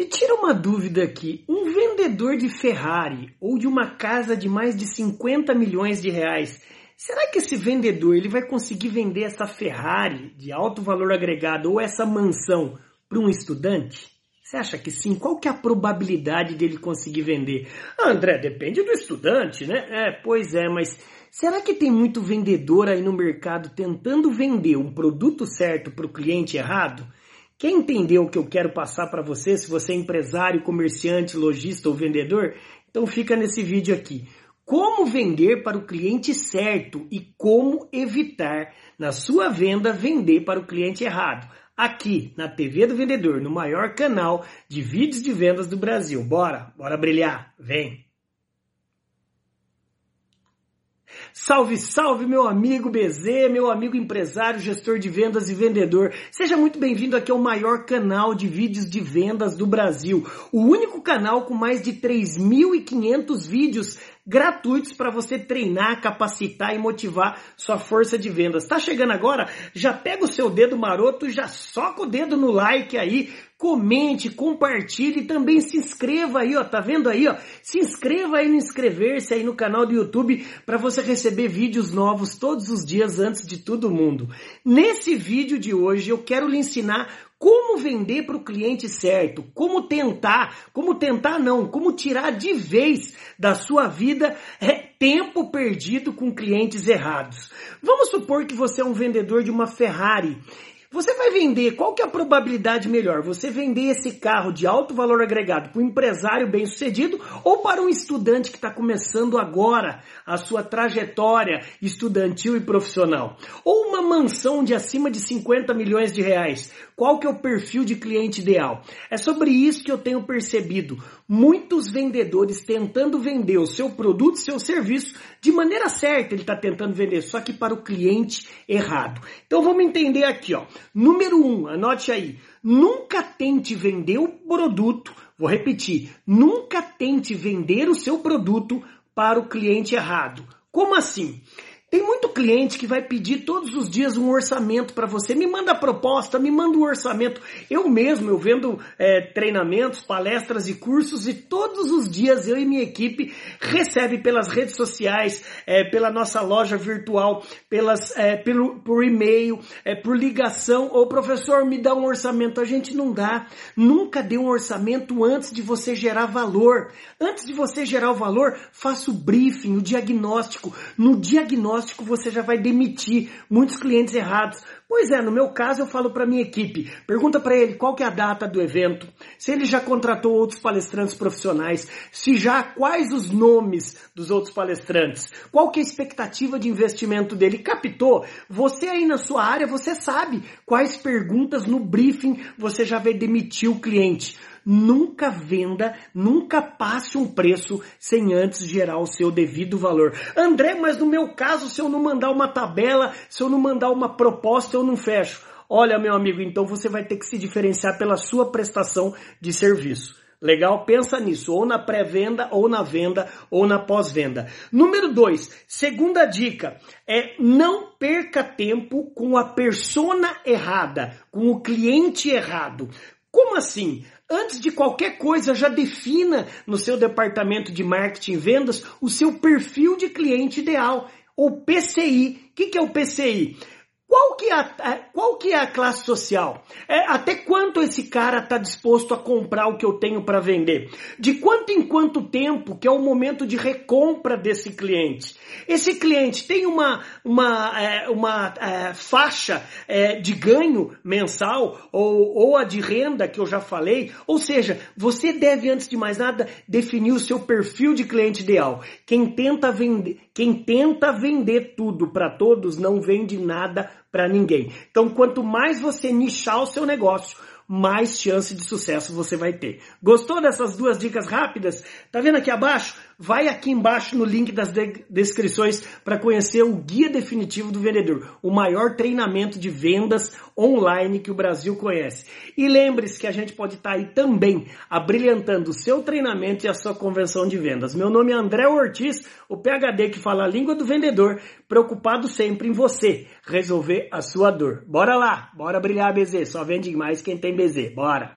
Me tira uma dúvida aqui. Um vendedor de Ferrari ou de uma casa de mais de 50 milhões de reais, será que esse vendedor ele vai conseguir vender essa Ferrari de alto valor agregado ou essa mansão para um estudante? Você acha que sim? Qual que é a probabilidade dele conseguir vender? Ah, André, depende do estudante, né? É, pois é, mas será que tem muito vendedor aí no mercado tentando vender um produto certo para o cliente errado? Quer entender o que eu quero passar para você, se você é empresário, comerciante, lojista ou vendedor? Então fica nesse vídeo aqui. Como vender para o cliente certo e como evitar na sua venda vender para o cliente errado. Aqui na TV do Vendedor, no maior canal de vídeos de vendas do Brasil. Bora, bora brilhar, vem! Salve, salve, meu amigo BZ, meu amigo empresário, gestor de vendas e vendedor. Seja muito bem-vindo aqui ao maior canal de vídeos de vendas do Brasil. O único canal com mais de 3.500 vídeos gratuitos para você treinar, capacitar e motivar sua força de vendas. Tá chegando agora? Já pega o seu dedo maroto, já soca o dedo no like aí, comente, compartilhe e também se inscreva aí, ó, tá vendo aí, ó? Se inscreva aí no inscrever-se aí no canal do YouTube para você receber vídeos novos todos os dias antes de todo mundo. Nesse vídeo de hoje eu quero lhe ensinar como vender para o cliente certo, como tentar, como tentar não, como tirar de vez da sua vida é, tempo perdido com clientes errados. Vamos supor que você é um vendedor de uma Ferrari você vai vender, qual que é a probabilidade melhor? Você vender esse carro de alto valor agregado para um empresário bem sucedido ou para um estudante que está começando agora a sua trajetória estudantil e profissional? Ou uma mansão de acima de 50 milhões de reais? Qual que é o perfil de cliente ideal? É sobre isso que eu tenho percebido muitos vendedores tentando vender o seu produto, seu serviço de maneira certa, ele está tentando vender, só que para o cliente errado. Então vamos entender aqui, ó. Número um, anote aí. Nunca tente vender o produto, vou repetir, nunca tente vender o seu produto para o cliente errado. Como assim? Tem muito cliente que vai pedir todos os dias um orçamento para você. Me manda a proposta, me manda um orçamento. Eu mesmo, eu vendo é, treinamentos, palestras e cursos e todos os dias eu e minha equipe recebe pelas redes sociais, é, pela nossa loja virtual, pelas, é, pelo, por e-mail, é, por ligação. Ô professor, me dá um orçamento. A gente não dá. Nunca dê um orçamento antes de você gerar valor. Antes de você gerar o valor, faça o briefing, o diagnóstico. No diagnóstico diagnóstico você já vai demitir muitos clientes errados. Pois é, no meu caso eu falo para minha equipe, pergunta para ele qual que é a data do evento, se ele já contratou outros palestrantes profissionais, se já quais os nomes dos outros palestrantes, qual que é a expectativa de investimento dele, captou? Você aí na sua área, você sabe quais perguntas no briefing você já vai demitir o cliente. Nunca venda, nunca passe um preço sem antes gerar o seu devido valor. André, mas no meu caso, se eu não mandar uma tabela, se eu não mandar uma proposta, eu não fecho. Olha, meu amigo, então você vai ter que se diferenciar pela sua prestação de serviço. Legal? Pensa nisso, ou na pré-venda, ou na venda, ou na pós-venda. Número dois, segunda dica é não perca tempo com a persona errada, com o cliente errado. Como assim? Antes de qualquer coisa, já defina no seu departamento de marketing e vendas o seu perfil de cliente ideal, ou PCI. O que, é o PCI? Qual que é a, qual que é a classe social? É, até quanto esse cara está disposto a comprar o que eu tenho para vender? De quanto em quanto tempo que é o momento de recompra desse cliente? Esse cliente tem uma, uma, é, uma é, faixa é, de ganho mensal ou, ou a de renda que eu já falei? Ou seja, você deve, antes de mais nada, definir o seu perfil de cliente ideal. Quem tenta vender, quem tenta vender tudo para todos não vende nada para ninguém. Então, quanto mais você nichar o seu negócio, mais chance de sucesso você vai ter. Gostou dessas duas dicas rápidas? Tá vendo aqui abaixo? Vai aqui embaixo no link das de descrições para conhecer o Guia Definitivo do Vendedor, o maior treinamento de vendas online que o Brasil conhece. E lembre-se que a gente pode estar tá aí também abrilhantando o seu treinamento e a sua convenção de vendas. Meu nome é André Ortiz, o PhD que fala a língua do vendedor, preocupado sempre em você resolver a sua dor. Bora lá, bora brilhar BZ, só vende mais quem tem BZ, bora!